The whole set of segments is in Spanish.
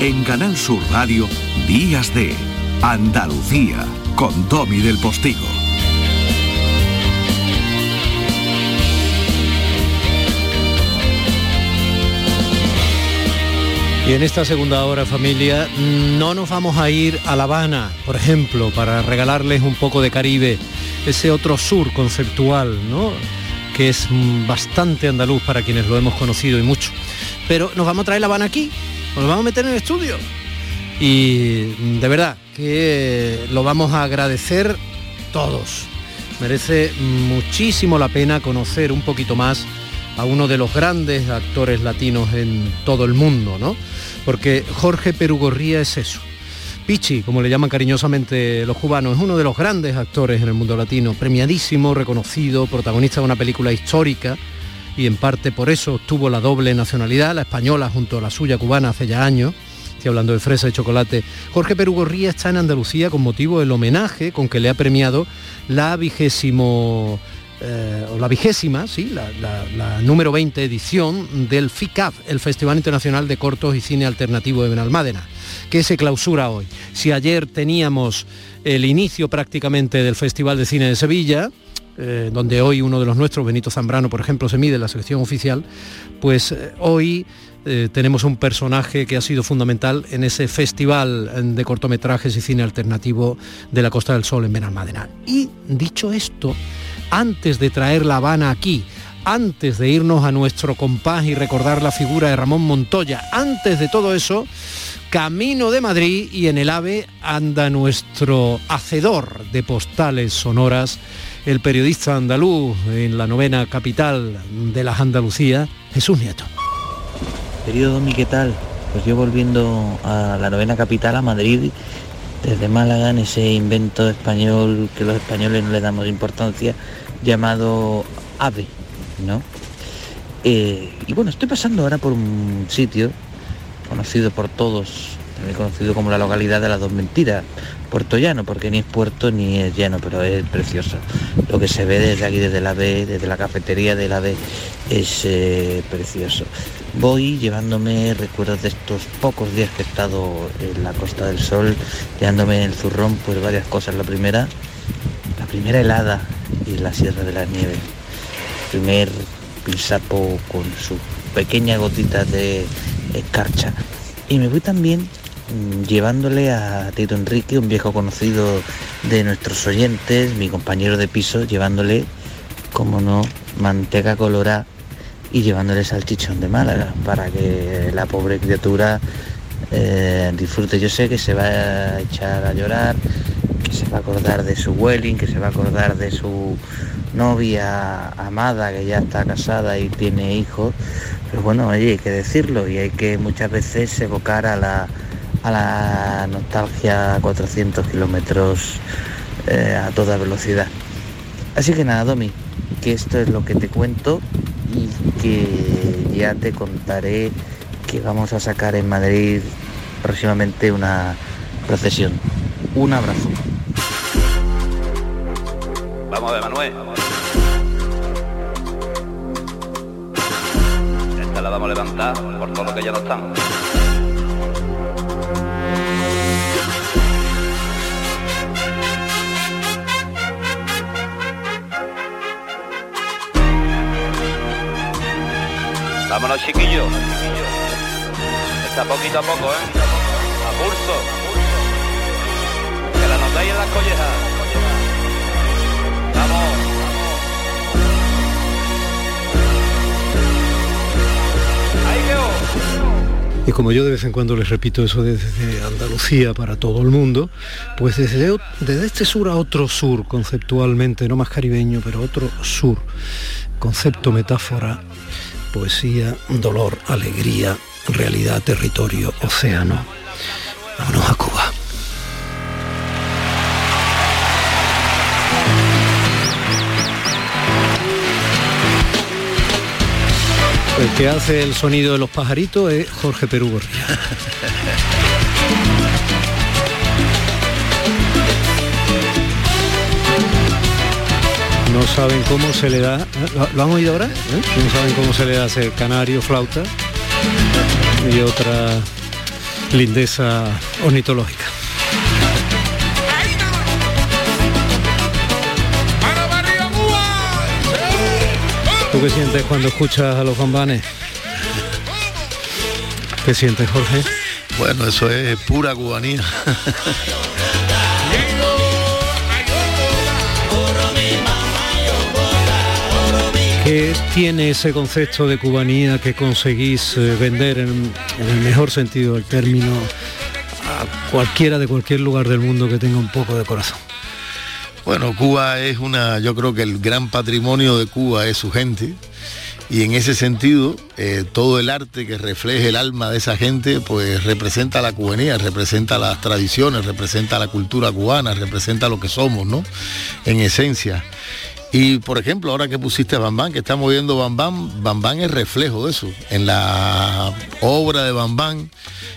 En Canal Sur Radio, Días de Andalucía, con Domi del Postigo. Y en esta segunda hora, familia, no nos vamos a ir a La Habana, por ejemplo, para regalarles un poco de Caribe, ese otro sur conceptual, ¿no? que es bastante andaluz para quienes lo hemos conocido y mucho. Pero nos vamos a traer La Habana aquí, nos vamos a meter en el estudio. Y de verdad que lo vamos a agradecer todos. Merece muchísimo la pena conocer un poquito más a uno de los grandes actores latinos en todo el mundo, ¿no? Porque Jorge Perugorría es eso. Pichi, como le llaman cariñosamente los cubanos, es uno de los grandes actores en el mundo latino, premiadísimo, reconocido, protagonista de una película histórica y en parte por eso obtuvo la doble nacionalidad, la española junto a la suya cubana hace ya años. Estoy hablando de fresa y chocolate. Jorge Perugorría está en Andalucía con motivo del homenaje con que le ha premiado la vigésimo eh, o la vigésima, sí, la, número 20 edición del FICAF, el Festival Internacional de Cortos y Cine Alternativo de Benalmádena, que se clausura hoy. Si ayer teníamos el inicio prácticamente del Festival de Cine de Sevilla, eh, donde hoy uno de los nuestros, Benito Zambrano, por ejemplo, se mide en la sección oficial, pues eh, hoy tenemos un personaje que ha sido fundamental en ese festival de cortometrajes y cine alternativo de la Costa del Sol en Benalmádena. Y dicho esto, antes de traer La Habana aquí, antes de irnos a nuestro compás y recordar la figura de Ramón Montoya, antes de todo eso, camino de Madrid y en el AVE anda nuestro hacedor de postales sonoras, el periodista andaluz en la novena capital de las Andalucías, Jesús Nieto. Periodo, ¿qué tal? Pues yo volviendo a la novena capital, a Madrid, desde Málaga en ese invento español que los españoles no le damos importancia, llamado AVE, ¿no? Eh, y bueno, estoy pasando ahora por un sitio conocido por todos, también conocido como la localidad de las dos mentiras, Puerto Llano, porque ni es puerto ni es llano, pero es precioso. Lo que se ve desde aquí, desde la B, desde la cafetería de la B, es eh, precioso. Voy llevándome recuerdos de estos pocos días que he estado en la Costa del Sol, llevándome el zurrón, pues varias cosas. La primera, la primera helada y la Sierra de la Nieve. primer pinsapo con sus pequeñas gotitas de escarcha. Y me voy también llevándole a Tito Enrique, un viejo conocido de nuestros oyentes, mi compañero de piso, llevándole, como no, manteca colorada y llevándole salchichón de Málaga para que la pobre criatura eh, disfrute. Yo sé que se va a echar a llorar, que se va a acordar de su welling, que se va a acordar de su novia amada que ya está casada y tiene hijos. Pero bueno, oye, hay que decirlo y hay que muchas veces evocar a la, a la nostalgia a 400 kilómetros eh, a toda velocidad. Así que nada, Domi, que esto es lo que te cuento y que ya te contaré que vamos a sacar en Madrid próximamente una procesión. Un abrazo. Vamos a ver, Manuel. Esta la vamos a levantar por todo lo que ya no estamos. Vámonos, chiquillos. Está poquito a poco, ¿eh? A pulso. Que la notáis en las collejas. Vamos. Y como yo de vez en cuando les repito eso desde Andalucía para todo el mundo, pues desde, desde este sur a otro sur, conceptualmente, no más caribeño, pero otro sur, concepto, metáfora, poesía, dolor, alegría, realidad, territorio, océano. Vámonos a Cuba. El que hace el sonido de los pajaritos es Jorge Perú Gorría. no saben cómo se le da. ¿Lo, han oído ahora? ¿Eh? No saben cómo se le da ese canario, flauta y otra lindeza ornitológica. ¿Tú qué sientes cuando escuchas a los bambanes? ¿Qué sientes, Jorge? Bueno, eso es pura cubanía. ¿Qué tiene ese concepto de cubanía que conseguís eh, vender en, en, el mejor sentido del término a cualquiera de cualquier lugar del mundo que tenga un poco de corazón? Bueno, Cuba es una, yo creo que el gran patrimonio de Cuba es su gente y en ese sentido eh, todo el arte que refleje el alma de esa gente pues representa la cubanía, representa las tradiciones, representa la cultura cubana, representa lo que somos, ¿no? En esencia. Y por ejemplo, ahora que pusiste Bambán, que estamos viendo Bambán, Bambán es reflejo de eso. En la obra de Bambán,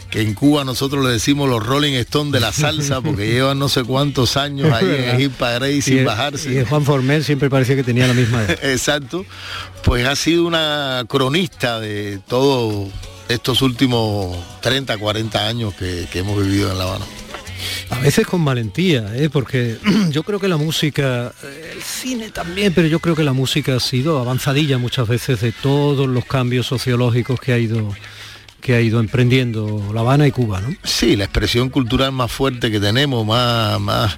que en Cuba nosotros le decimos los Rolling Stones de la salsa, porque llevan no sé cuántos años ahí en Hit Parade sin bajarse. Y Juan Formel siempre parecía que tenía la misma edad. Exacto. Pues ha sido una cronista de todos estos últimos 30, 40 años que, que hemos vivido en La Habana. A veces con valentía, ¿eh? porque yo creo que la música, el cine también, pero yo creo que la música ha sido avanzadilla muchas veces de todos los cambios sociológicos que ha ido que ha ido emprendiendo La Habana y Cuba, ¿no? Sí, la expresión cultural más fuerte que tenemos, más, más,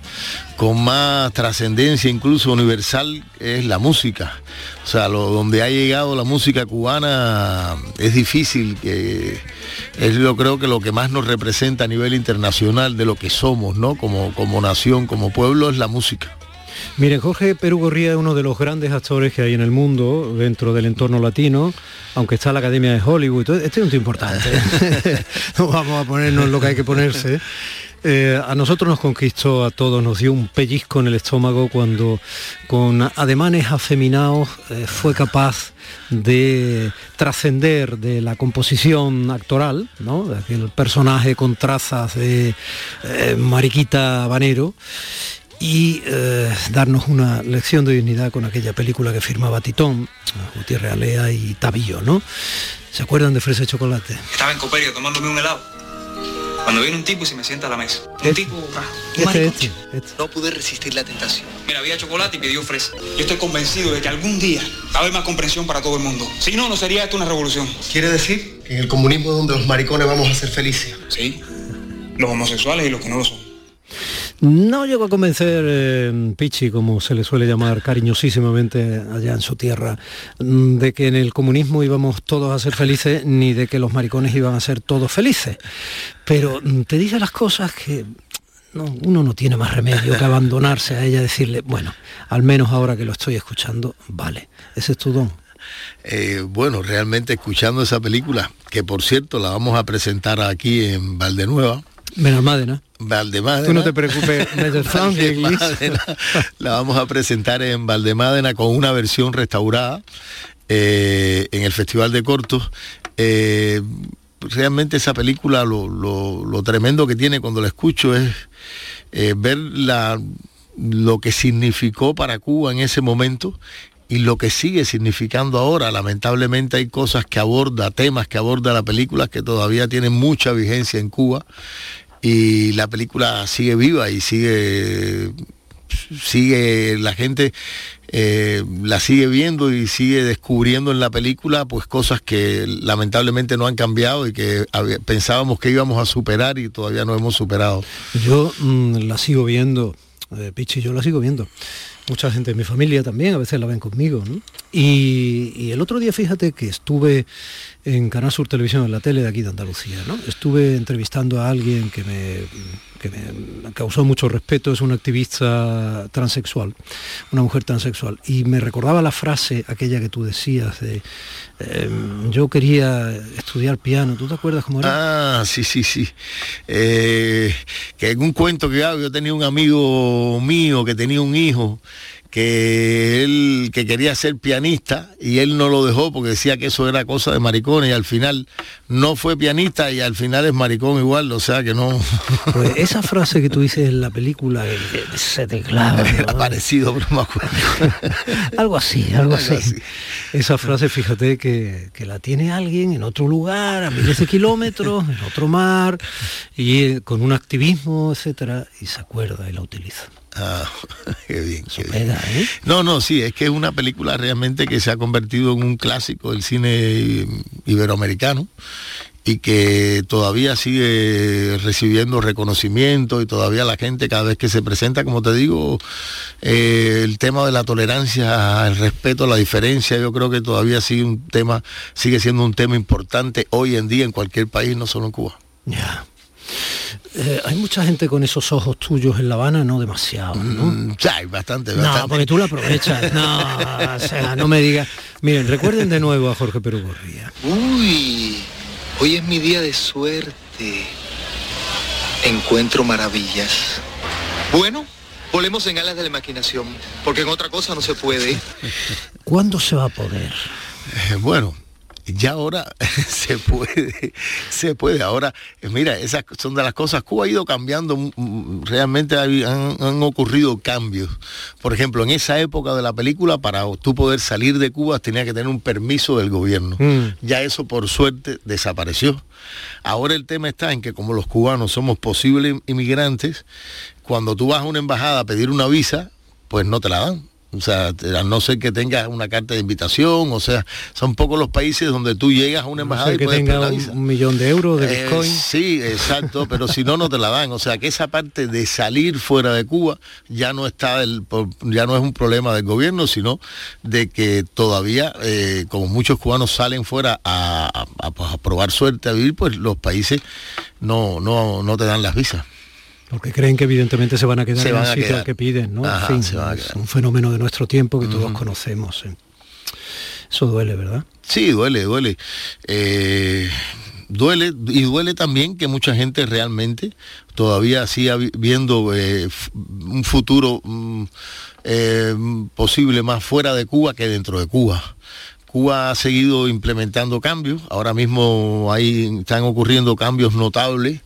con más trascendencia incluso universal, es la música. O sea, lo, donde ha llegado la música cubana es difícil, que es yo creo que lo que más nos representa a nivel internacional de lo que somos, ¿no? Como, como nación, como pueblo, es la música. Miren, Jorge Perú Gorría es uno de los grandes actores que hay en el mundo dentro del entorno latino, aunque está la Academia de Hollywood. Este es un tío importante. no vamos a ponernos lo que hay que ponerse. Eh, a nosotros nos conquistó a todos, nos dio un pellizco en el estómago cuando con ademanes afeminados eh, fue capaz de trascender de la composición actoral, ¿no? de aquel personaje con trazas de eh, mariquita banero y eh, darnos una lección de dignidad con aquella película que firmaba Titón, Gutiérrez Alea y Tabillo, ¿no? ¿Se acuerdan de Fresa y Chocolate? Estaba en Coperio tomándome un helado. Cuando viene un tipo y se me sienta a la mesa. Un Este. tipo... ah, un Este, maricón. este, este. No pude resistir la tentación. Mira, había chocolate y pidió fresa. Yo estoy convencido de que algún día va a haber más comprensión para todo el mundo. Si no, no sería esto una revolución. Quiere decir que en el comunismo es donde los maricones vamos a ser felices. Sí. Los homosexuales y los que no lo son. No llegó a convencer eh, Pichi, como se le suele llamar cariñosísimamente allá en su tierra, mm, de que en el comunismo íbamos todos a ser felices, ni de que los maricones iban a ser todos felices. Pero mm, te dice las cosas que no, uno no tiene más remedio que abandonarse a ella, decirle, bueno, al menos ahora que lo estoy escuchando, vale, ese es tu don. Eh, bueno, realmente escuchando esa película, que por cierto la vamos a presentar aquí en Valdenueva, Benalmádena. Valdemadena. Tú no te preocupes, Valdemadena, La vamos a presentar en Valdemadena con una versión restaurada eh, en el Festival de Cortos. Eh, realmente esa película, lo, lo- lo tremendo que tiene cuando la escucho es eh, ver la, lo que significó para Cuba en ese momento y lo que sigue significando ahora. Lamentablemente hay cosas que aborda, temas que aborda la película que todavía tienen mucha vigencia en Cuba y la película sigue viva y sigue sigue la gente eh, la sigue viendo y sigue descubriendo en la película pues cosas que lamentablemente no han cambiado y que pensábamos que íbamos a superar y todavía no hemos superado. Yo mm, la sigo viendo, eh, Pichi, yo la sigo viendo. Mucha gente de mi familia también, a veces la ven conmigo. ¿no? Y el otro día, fíjate que estuve en Canal Sur Televisión, en la tele de aquí de Andalucía, ¿no? Estuve entrevistando a alguien que me, que me causó mucho respeto, es una activista transexual, una mujer transexual. Y me recordaba la frase aquella que tú decías de, eh, yo quería estudiar piano, ¿tú te acuerdas cómo era? Ah, sí, sí, sí. Eh, que en un cuento que hago, yo tenía un amigo mío que tenía un hijo que él que quería ser pianista y él no lo dejó porque decía que eso era cosa de maricones y al final no fue pianista y al final es maricón igual, o sea que no. Pues esa frase que tú dices en la película, se te clava. Ha parecido, pero me acuerdo. algo así, algo, así. Esa frase, fíjate que, que, la tiene alguien en otro lugar, a miles de kilómetros, en otro mar, y eh, con un activismo, etcétera, y se acuerda y la utiliza. Ah, qué bien, ¿eh? No, no, sí, es que es una película realmente que se ha convertido en un clásico del cine iberoamericano y que todavía sigue recibiendo reconocimiento y todavía la gente cada vez que se presenta, como te digo, eh, el tema de la tolerancia, el respeto, la diferencia, yo creo que todavía sigue un tema, sigue siendo un tema importante hoy en día en cualquier país, no solo en Cuba. Ya. Eh, hay mucha gente con esos ojos tuyos en La Habana, no demasiado, ¿no? Mm, hay bastante, bastante. No, porque tú lo aprovechas. No, o sea, no me digas. Miren, recuerden de nuevo a Jorge Perú Gorría. Uy, hoy es mi día de suerte. Encuentro maravillas. Bueno, volvemos en alas de la imaginación, porque en otra cosa no se puede. ¿Cuándo se va a poder? Eh, bueno, ya ahora se puede, se puede. Ahora, eh, mira, esas son de las cosas. Cuba ha ido cambiando, realmente han, ocurrido cambios. Por ejemplo, en esa época de la película, para tú poder salir de Cuba, tenía que tener un permiso del gobierno. Mm. Ya eso, por suerte, desapareció. Ahora el tema está en que como los cubanos somos posibles inmigrantes, cuando tú vas a una embajada a pedir una visa, pues no te la dan o sea, a no ser que tengas una carta de invitación, o sea, son pocos los países donde tú llegas a una embajada y que tenga un, millón de euros de eh, Bitcoin. sí, exacto, pero si no, no te la dan. O sea, que esa parte de salir fuera de Cuba ya no está, el, ya no es un problema del gobierno, sino de que todavía, eh, como muchos cubanos salen fuera a, pues, a, probar suerte, a vivir, pues los países no, no, no te dan las visas. Porque creen que evidentemente se van a quedar en el sitio que piden, ¿no? es un fenómeno de nuestro tiempo que todos conocemos. ¿eh? Eso duele, ¿verdad? Sí, duele, duele. Eh, duele y duele también que mucha gente realmente todavía siga viendo eh, un futuro mm, posible más fuera de Cuba que dentro de Cuba. Cuba ha seguido implementando cambios, ahora mismo ahí están ocurriendo cambios notables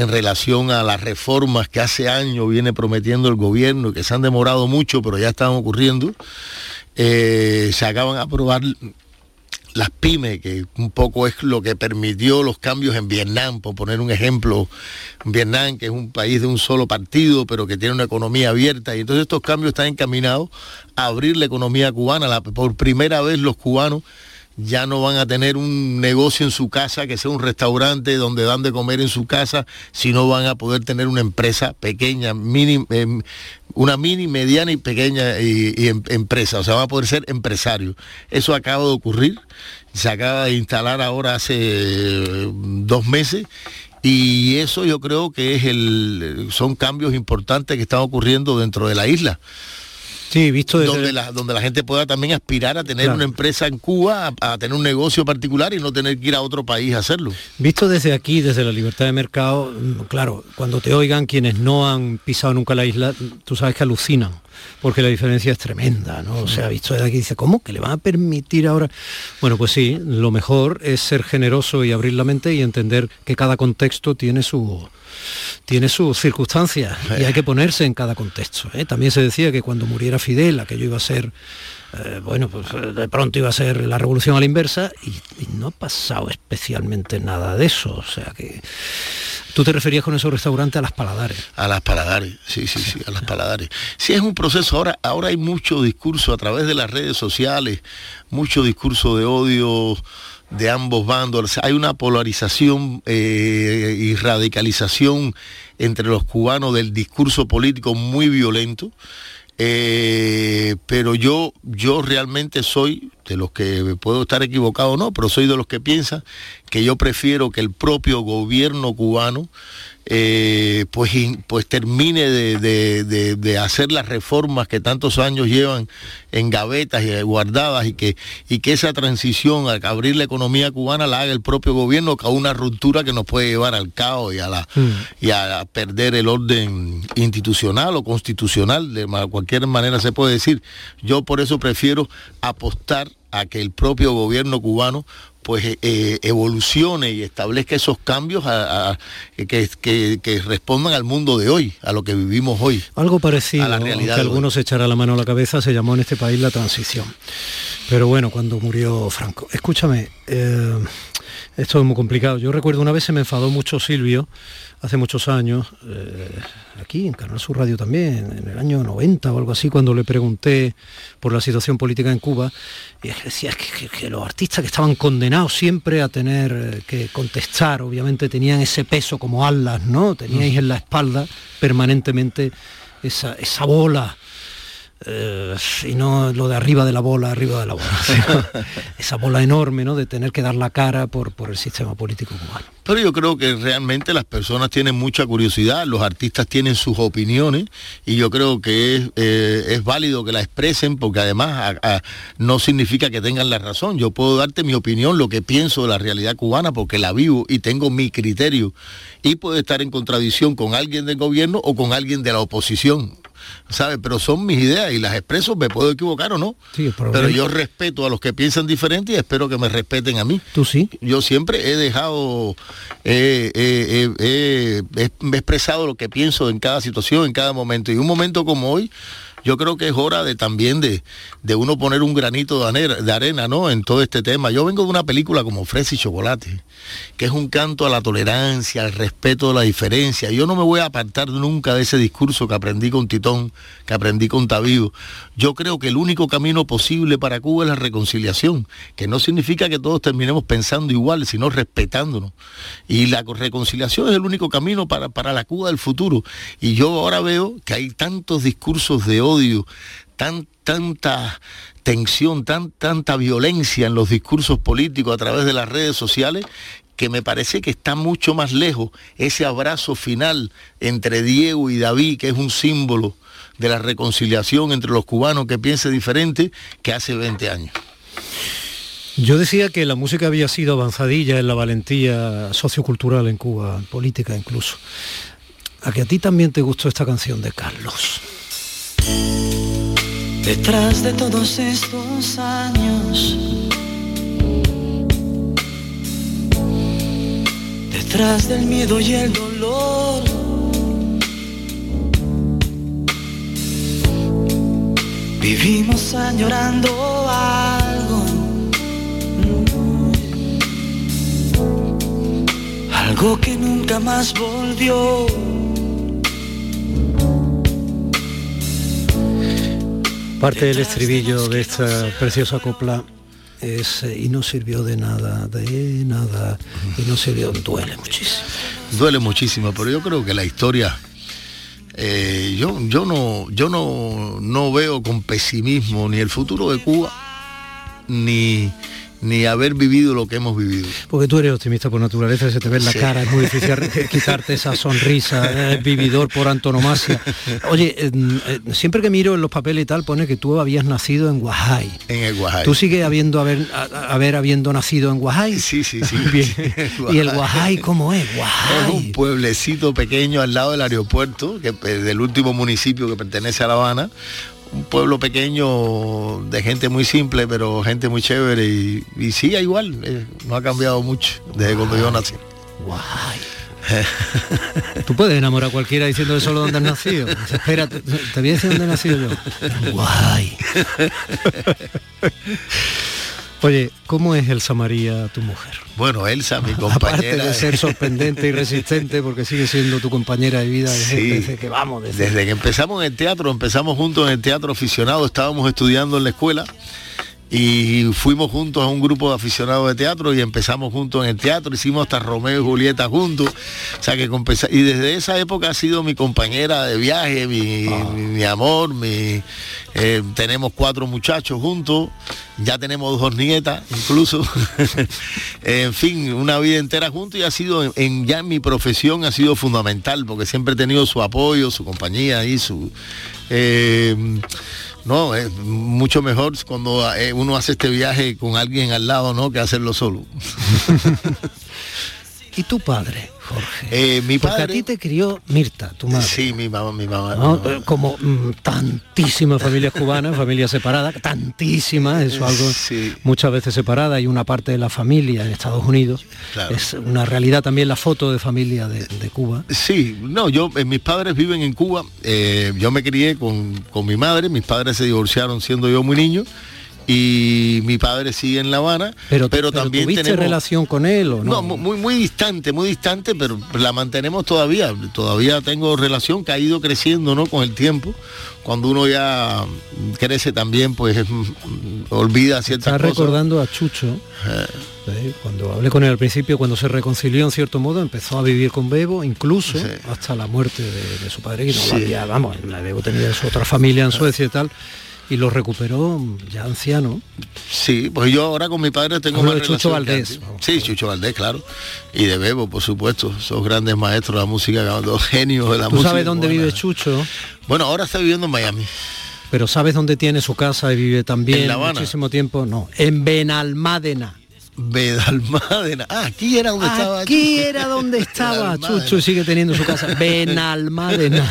en relación a las reformas que hace años viene prometiendo el gobierno que se han demorado mucho, pero ya están ocurriendo. Eh, se acaban de aprobar las pymes, que un poco es lo que permitió los cambios en Vietnam, por poner un ejemplo, Vietnam, que es un país de un solo partido, pero que tiene una economía abierta, y entonces estos cambios están encaminados a abrir la economía cubana. por primera vez los cubanos ya no van a tener un negocio en su casa, que sea un restaurante donde dan de comer en su casa, sino van a poder tener una empresa pequeña, mini, em, una mini, mediana y pequeña em, empresa, o sea, van a poder ser empresarios. Eso acaba de ocurrir, se acaba de instalar ahora hace eh, dos meses y eso yo creo que es el, son cambios importantes que están ocurriendo dentro de la isla. Sí, visto donde, la, donde la gente pueda también aspirar a tener una empresa en Cuba, a, tener un negocio particular y no tener que ir a otro país a hacerlo. Visto desde aquí, desde la libertad de mercado, mm, claro, cuando te oigan quienes no han pisado nunca la isla, tú sabes que alucinan porque la diferencia es tremenda, ¿no? O sea, visto desde aquí dice, ¿cómo? ¿Que le van a permitir ahora? Bueno, pues sí, lo mejor es ser generoso y abrir la mente y entender que cada contexto tiene su, tiene sus circunstancias y hay que ponerse en cada contexto. ¿eh? También se decía que cuando muriera Fidel, aquello iba a ser, eh, bueno, pues eh, de pronto iba a ser la revolución a la inversa y, no ha pasado especialmente nada de eso. O sea que tú te referías con esos restaurantes a las paladares. A las paladares, sí, sí, sí, a las paladares. Sí, es un proceso. Ahora, ahora hay mucho discurso a través de las redes sociales, mucho discurso de odio de ambos bandos. Hay una polarización eh, y radicalización entre los cubanos del discurso político muy violento. Eh, pero yo, yo realmente soy, de los que puedo estar equivocado o no, pero soy de los que piensan que yo prefiero que el propio gobierno cubano eh, pues, pues termine de, hacer las reformas que tantos años llevan en gavetas y guardadas y que, y que esa transición a abrir la economía cubana la haga el propio gobierno, que a una ruptura que nos puede llevar al caos y a, la, mm. y a perder el orden institucional o constitucional, de cualquier manera se puede decir. Yo por eso prefiero apostar a que el propio gobierno cubano pues eh, eh, evolucione y establezca esos cambios que, respondan al mundo de hoy, a lo que vivimos hoy. Algo parecido, a la realidad que algunos echará la mano a la cabeza, se llamó en este país la transición. Pero bueno, cuando murió Franco. Escúchame, eh, esto es muy complicado. Yo recuerdo una vez se me enfadó mucho Silvio, hace muchos años, aquí en Canal Sur Radio también, en el año 90 o algo así, cuando le pregunté por la situación política en Cuba, y decía que, los artistas que estaban condenados siempre a tener eh, que contestar, obviamente tenían ese peso como alas, ¿no? Teníais en la espalda permanentemente esa, esa bola eh, y no lo de arriba de la bola, arriba de la bola. esa bola enorme, ¿no? De tener que dar la cara por, por el sistema político cubano. Pero yo creo que realmente las personas tienen mucha curiosidad, los artistas tienen sus opiniones y yo creo que es, eh, válido que la expresen porque además no significa que tengan la razón. Yo puedo darte mi opinión, lo que pienso de la realidad cubana porque la vivo y tengo mi criterio y puede estar en contradicción con alguien del gobierno o con alguien de la oposición. ¿Sabes? Pero son mis ideas y las expreso, me puedo equivocar o no. pero yo respeto a los que piensan diferente y espero que me respeten a mí. ¿Tú sí? Yo siempre he dejado, he expresado lo que pienso en cada situación, en cada momento. Y un momento como hoy, yo creo que es hora de también de, de uno poner un granito de arena, de arena, ¿no? En todo este tema. Yo vengo de una película como Fresa y Chocolate, que es un canto a la tolerancia, al respeto de la diferencia. Yo no me voy a apartar nunca de ese discurso que aprendí con Titón, que aprendí con Tabido. Yo creo que el único camino posible para Cuba es la reconciliación, que no significa que todos terminemos pensando igual, sino respetándonos. Y la reconciliación es el único camino para, para la Cuba del futuro. Y yo ahora veo que hay tantos discursos de tan, tanta tensión, tan, tanta violencia en los discursos políticos a través de las redes sociales, que me parece que está mucho más lejos ese abrazo final entre Diego y David, que es un símbolo de la reconciliación entre los cubanos que piense diferente, que hace 20 años. Yo decía que la música había sido avanzadilla en la valentía sociocultural en Cuba, política incluso. A que a ti también te gustó esta canción de Carlos. Detrás de todos estos años, detrás del miedo y el dolor, vivimos añorando algo, algo que nunca más volvió. Parte del estribillo de esta preciosa copla es eh, y no sirvió de nada, de nada, y no sirvió, duele muchísimo. Duele muchísimo, pero yo creo que la historia, eh, yo, yo, no, yo no, no veo con pesimismo ni el futuro de Cuba, ni, ni haber vivido lo que hemos vivido. Porque tú eres optimista por naturaleza, se te ve en la cara, es muy difícil quitarte esa sonrisa, es vividor por antonomasia. Oye, eh, siempre que miro en los papeles y tal, pone que tú habías nacido en Guajay. En el Guajay. ¿Tú sigues habiendo haber, haber habiendo nacido en Guajay? Sí, sí, sí. ¿Y el Guajay cómo es? Guajay. Es un pueblecito pequeño al lado del aeropuerto, que del último municipio que pertenece a La Habana, un pueblo pequeño de gente muy simple, pero gente muy chévere y, y sí, igual, eh, no ha cambiado mucho desde cuando yo nací. Guay. Tú puedes enamorar a cualquiera diciendo solo dónde has nacido. Espera, te, voy a decir dónde he nacido yo. Guay. Oye, ¿cómo es Elsa María, tu mujer? Bueno, Elsa, mi compañera. Aparte de ser sorprendente y resistente, porque sigue siendo tu compañera de vida desde, que vamos. Desde... que empezamos en el teatro, empezamos juntos en el teatro aficionado, estábamos estudiando en la escuela y fuimos juntos a un grupo de aficionados de teatro y empezamos juntos en el teatro, hicimos hasta Romeo y Julieta juntos, o sea que y desde esa época ha sido mi compañera de viaje, mi, mi- mi amor, mi, eh, tenemos cuatro muchachos juntos, ya tenemos dos nietas incluso, en fin, una vida entera juntos y ha sido en, en- ya en mi profesión ha sido fundamental porque siempre he tenido su apoyo, su compañía y su eh, no, es mucho mejor cuando eh, uno hace este viaje con alguien al lado, ¿no? Que hacerlo solo. ¿Y tu padre, Jorge? Eh, mi Porque a padre- ti te crió Mirta, tu madre. Sí, mi mamá, mi mamá. ¿no? mi mamá. Como mm, tantísimas familias cubanas, familias separadas, tantísimas, eso algo Sí. muchas veces separada y una parte de la familia en Estados Unidos. Claro. Es una realidad también la foto de familia de, de Cuba. Sí, no, yo, eh, mis padres viven en Cuba, eh, yo me crié con, con mi madre, mis padres se divorciaron siendo yo muy niño y mi padre sigue en La Habana, Pero, pero, pero también ¿tuviste tenemos... relación con él o no? No, mu- muy, muy distante, muy distante, pero la mantenemos todavía. Todavía tengo relación que ha ido creciendo, ¿no? Con el tiempo. Cuando uno ya crece también, pues mm, olvida ciertas cosas. recordando a Chucho, ¿eh? cuando hablé con él al principio, cuando se reconcilió en cierto modo, empezó a vivir con Bebo, incluso Sí. hasta la muerte de, de su padre, que no Sí. había, vamos, la Bebo tenía su otra familia en Suecia y tal, y lo recuperó ya anciano. Sí, pues yo ahora con mi padre tengo Hablo más de Chucho que Valdés, vamos. Sí, Chucho Valdés, claro. Y de Bebo, por supuesto. Esos grandes maestros de la música, dos genios de la ¿Tú música. sabes dónde vive Chucho? Bueno, ahora está viviendo en Miami. Pero ¿sabes dónde tiene su casa y vive también ¿En La Habana? muchísimo tiempo? No, en Benalmádena. Bedalmádena. Ah, aquí era donde estaba Aquí era donde estaba Benalmádena. Y sigue teniendo su casa. Benalmádena.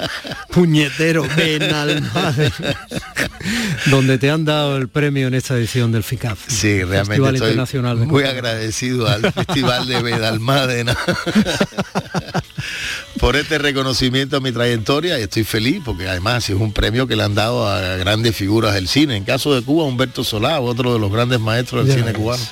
Puñetero, Benalmádena. donde te han dado el premio en esta edición del FICAF. Sí, realmente Festival estoy Internacional de muy agradecido al Festival de Bedalmádena por este reconocimiento a mi trayectoria y estoy feliz porque además es un premio que le han dado a grandes figuras del cine. En caso de Cuba, Humberto Solá, otro de los grandes maestros del Ya cine ves. cubano.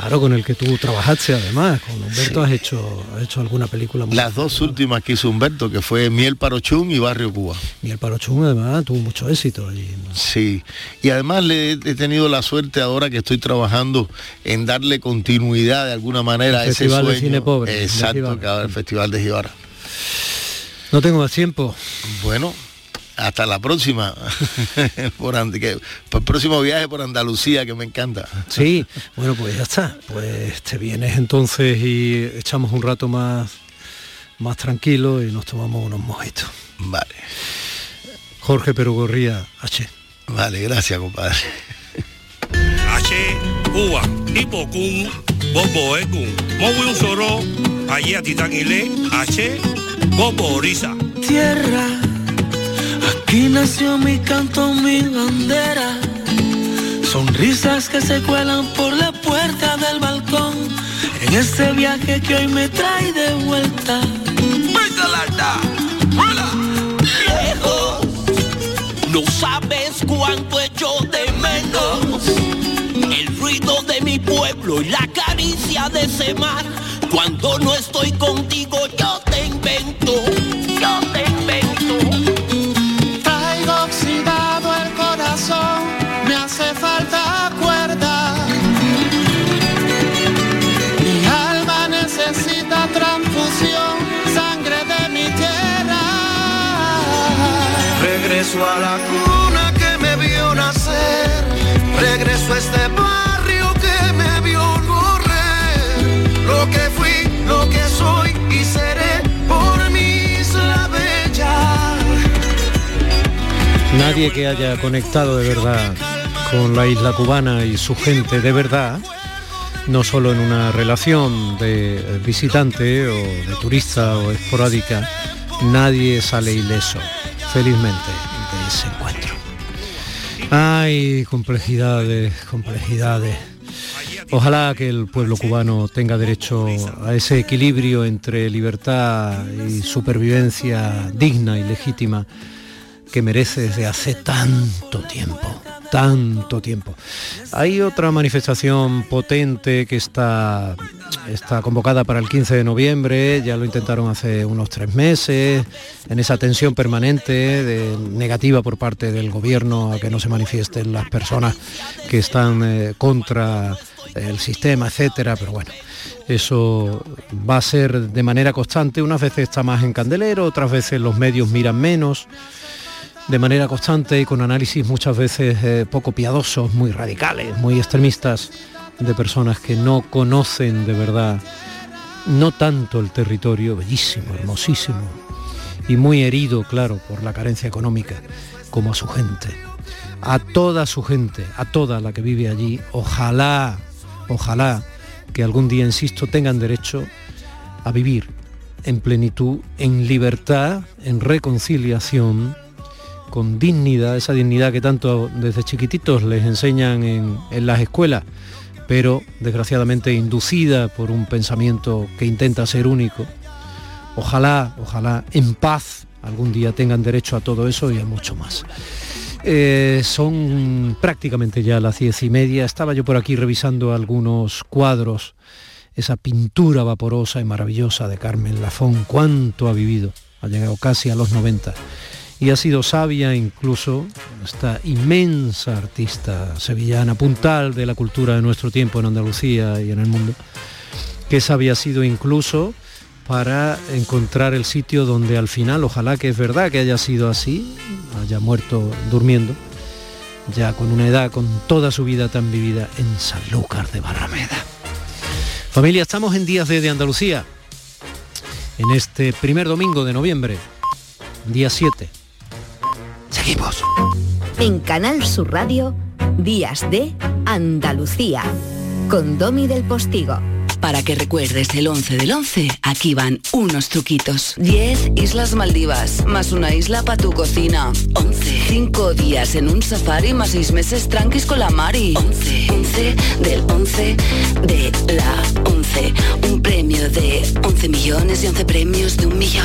Claro, con el que tú trabajaste además. Con Humberto has hecho has hecho alguna película muy Las dos últimas que hizo Humberto, que fue Miel Parochún y Barrio Cuba. Y el Parochún además tuvo mucho éxito. Y, Sí, y además le he he tenido la suerte ahora que estoy trabajando en darle continuidad de alguna manera a El ese Festival de sueño. Cine Pobre, de Exacto, que ahora el Festival de Gibarra. no tengo más tiempo. Bueno, hasta la próxima. por, And- que- por el próximo viaje por Andalucía, que me encanta. Sí, bueno, pues ya está. Pues te vienes entonces y echamos un rato más, más tranquilo y nos tomamos unos mojitos. Vale, Jorge Perugorría, H. vale, gracias, compadre. H, Cuba, Hipocún, Bobo Mowi un soro, allí a Titán Ile, H, Bobo Orisa. Tierra, aquí nació mi canto, mi bandera. Sonrisas que se cuelan por la puerta del balcón. En este viaje que hoy me trae de vuelta. lejos. No sabes cuánto echo de menos el ruido de mi pueblo y la caricia de ese mar. Cuando no estoy contigo, yo te invento, Regreso a la cuna que me vio nacer, regreso a este barrio que me vio correr. Lo que fui, lo que soy y seré por mi isla bella. Nadie que haya conectado de verdad con la isla cubana y su gente de verdad, no solo en una relación de visitante o de turista o esporádica, nadie sale ileso, felizmente. Ay, complejidades, complejidades. Ojalá que el pueblo cubano tenga derecho a ese equilibrio entre libertad y supervivencia digna y legítima que merece desde hace tanto tiempo. Tanto tiempo. Hay otra manifestación potente que está, está convocada para el 15 de noviembre, ya lo intentaron hace unos tres meses, en esa tensión permanente de, negativa por parte del gobierno a que no se manifiesten las personas que están eh, contra el sistema, etcétera, pero bueno. Eso va a ser de manera constante, unas veces está más en candelero, otras veces los medios miran menos, de manera constante y con análisis muchas veces eh, poco piadosos, muy radicales, muy extremistas, de personas que no conocen de verdad, no tanto el territorio, bellísimo, hermosísimo, y muy herido, claro, por la carencia económica, como a su gente. A toda su gente, a toda la que vive allí, ojalá, ojalá que algún día, insisto, tengan derecho a vivir en plenitud, en libertad, en reconciliación, con dignidad, esa dignidad que tanto desde chiquititos les enseñan en, las escuelas, pero desgraciadamente inducida por un pensamiento que intenta ser único. Ojalá, ojalá en paz algún día tengan derecho a todo eso y a mucho más. Eh, son prácticamente ya las diez y media. Estaba yo por aquí revisando algunos cuadros, esa pintura vaporosa y maravillosa de Carmen Lafón. ¿Cuánto ha vivido? Ha llegado casi a los 90 y ha sido sabia incluso esta inmensa artista sevillana, puntal de la cultura de nuestro tiempo en Andalucía y en el mundo, que sabia ha sido incluso para encontrar el sitio donde al final, ojalá que es verdad que haya sido así, haya muerto durmiendo, ya con una edad, con toda su vida tan vivida en Sanlúcar de Barrameda. Familia, estamos en Días de, de Andalucía, en este primer domingo de noviembre, día 7 Seguimos. En Canal Sur Radio, Días de Andalucía, con Domi del Postigo. Para que recuerdes el 11 del 11, aquí van unos truquitos. 10 Islas Maldivas, más una isla para tu cocina. 11. 5 días en un safari, más 6 meses tranquis con la Mari. 11. 11 del 11 de la 11. Un premio de 11 millones y 11 premios de un millón.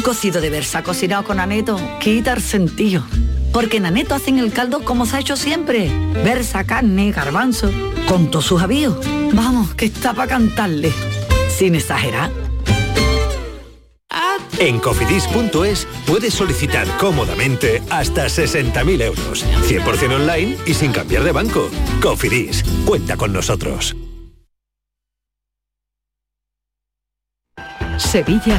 Un cocido de versa cocinado con aneto quita el sentido porque en Aneto hacen el caldo como se ha hecho siempre. Versa, carne, garbanzo, con todos sus avíos. Vamos, que está para cantarle. Sin exagerar. En cofidis.es puedes solicitar cómodamente hasta 60.000 euros. 100% online y sin cambiar de banco. Cofidis, cuenta con nosotros. Sevilla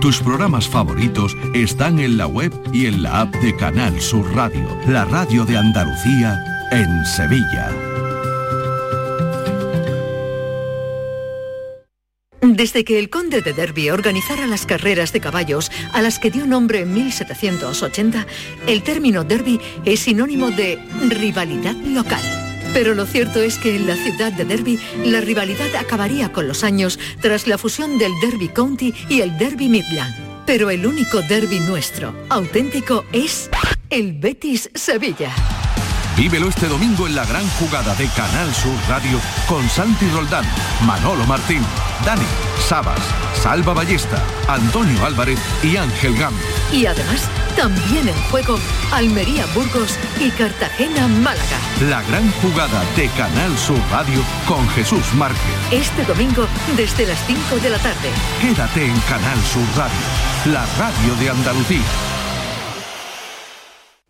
Tus programas favoritos están en la web y en la app de Canal Sur Radio, la radio de Andalucía en Sevilla. Desde que el conde de Derby organizara las carreras de caballos a las que dio nombre en 1780, el término derby es sinónimo de rivalidad local. Pero lo cierto es que en la ciudad de Derby la rivalidad acabaría con los años tras la fusión del Derby County y el Derby Midland. Pero el único derby nuestro, auténtico, es el Betis Sevilla. Vívelo este domingo en la gran jugada de Canal Sur Radio con Santi Roldán, Manolo Martín, Dani, Sabas, Salva Ballesta, Antonio Álvarez y Ángel Gámez. Y además, también en juego Almería Burgos y Cartagena Málaga. La gran jugada de Canal Sur Radio con Jesús Márquez. Este domingo desde las 5 de la tarde. Quédate en Canal Sur Radio, la radio de Andalucía.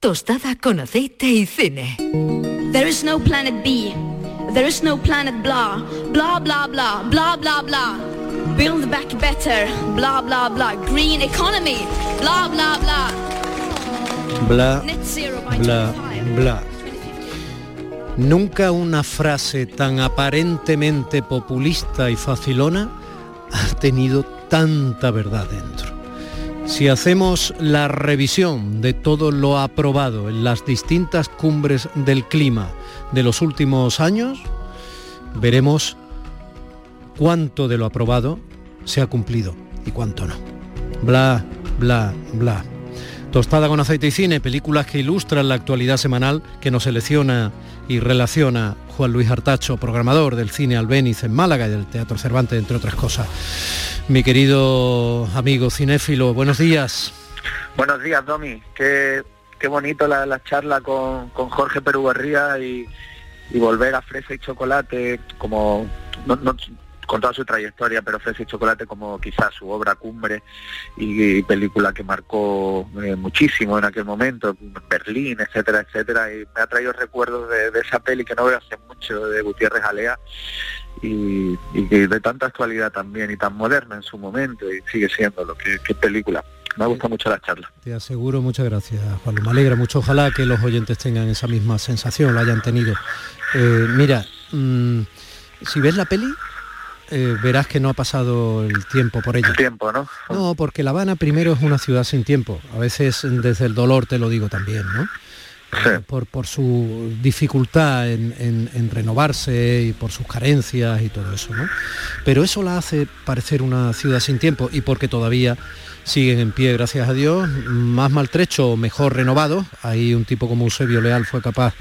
Tostada con aceite y cine. There is no planet B. There is no planet blah. Blah blah blah. Blah blah blah. Build back better. Blah blah blah. Green economy. Blah blah blah. Bla, Net zero by bla, 25. bla. Nunca una frase tan aparentemente populista y facilona ha tenido tanta verdad dentro. Si hacemos la revisión de todo lo aprobado en las distintas cumbres del clima de los últimos años, veremos cuánto de lo aprobado se ha cumplido y cuánto no. Bla, bla, bla. Tostada con aceite y cine, películas que ilustran la actualidad semanal que nos selecciona y relaciona Juan Luis Artacho, programador del cine Albéniz en Málaga y del Teatro Cervantes, entre otras cosas. Mi querido amigo cinéfilo, buenos días. Buenos días, Domi. Qué, qué bonito la, la charla con, con Jorge Perugarría y, volver a Fresa y Chocolate como no- con toda su trayectoria, pero Fresa y Chocolate como quizás su obra cumbre y, y película que marcó eh, muchísimo en aquel momento, Berlín, etcétera, etcétera. Y me ha traído recuerdos de, de esa peli que no veo hace mucho, de Gutiérrez Alea, y, y que de tanta actualidad también y tan moderna en su momento, y sigue siendo lo que qué película. Me ha gustado mucho la charla. Te aseguro, muchas gracias, Juan Luis. Me alegra mucho. Ojalá que los oyentes tengan esa misma sensación, la hayan tenido. Eh, mira, mm, si ves la peli, eh, verás que no ha pasado el tiempo por ella. El tiempo, ¿no? No, porque La Habana primero es una ciudad sin tiempo. A veces desde el dolor te lo digo también, ¿no? Eh, Por, por su dificultad en, en- en renovarse y por sus carencias y todo eso, ¿no? Pero eso la hace parecer una ciudad sin tiempo y porque todavía siguen en pie, gracias a Dios, más maltrecho o mejor renovado. Ahí un tipo como Eusebio Leal fue capaz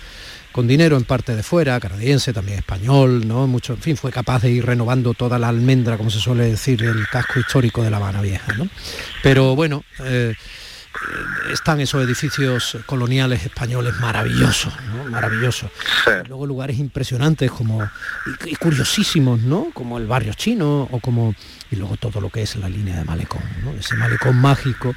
con dinero en parte de fuera, canadiense, también español, ¿no? Mucho, en fin, fue capaz de ir renovando toda la almendra, como se suele decir, el casco histórico de La Habana Vieja, ¿no? Pero bueno, eh, están esos edificios coloniales españoles maravillosos, ¿no? Maravillosos. Y Luego lugares impresionantes como y, y curiosísimos, ¿no? Como el barrio chino o como y luego todo lo que es la línea de malecón, ¿no? Ese malecón mágico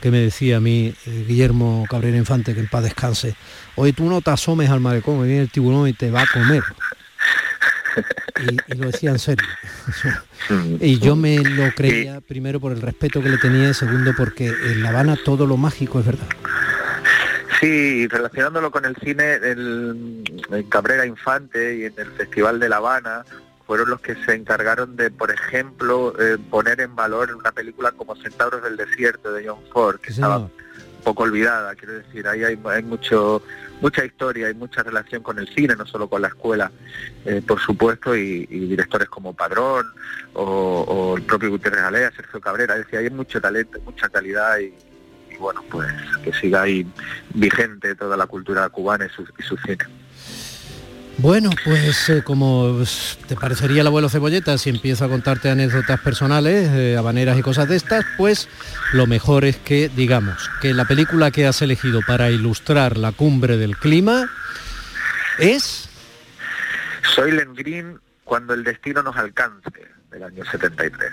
que me decía a mí eh, Guillermo Cabrera Infante, que en paz descanse, oye, tú no te asomes al malecón, que viene el tiburón y te va a comer. Y, lo decía en serio. y yo me lo creía primero por el respeto que le tenía y segundo porque en La Habana todo lo mágico es verdad. Sí, relacionándolo con el cine, el, en Cabrera Infante y en el Festival de La Habana fueron los que se encargaron de, por ejemplo, eh, poner en valor una película como Centauros del Desierto de John Ford, que estaba un poco olvidada, quiero decir, ahí hay, hay mucho mucha historia y mucha relación con el cine, no solo con la escuela, eh, por supuesto, y, y directores como Padrón o, o el propio Gutiérrez Alea, Sergio Cabrera, es decir, hay mucho talento, mucha calidad y, y bueno, pues que siga ahí vigente toda la cultura cubana y su, y su cine. Bueno, pues eh, como te parecería el abuelo cebolleta si empiezo a contarte anécdotas personales, eh, habaneras y cosas de estas, pues lo mejor es que digamos que la película que has elegido para ilustrar la cumbre del clima es Soy Len Green cuando el destino nos alcance, del año 73.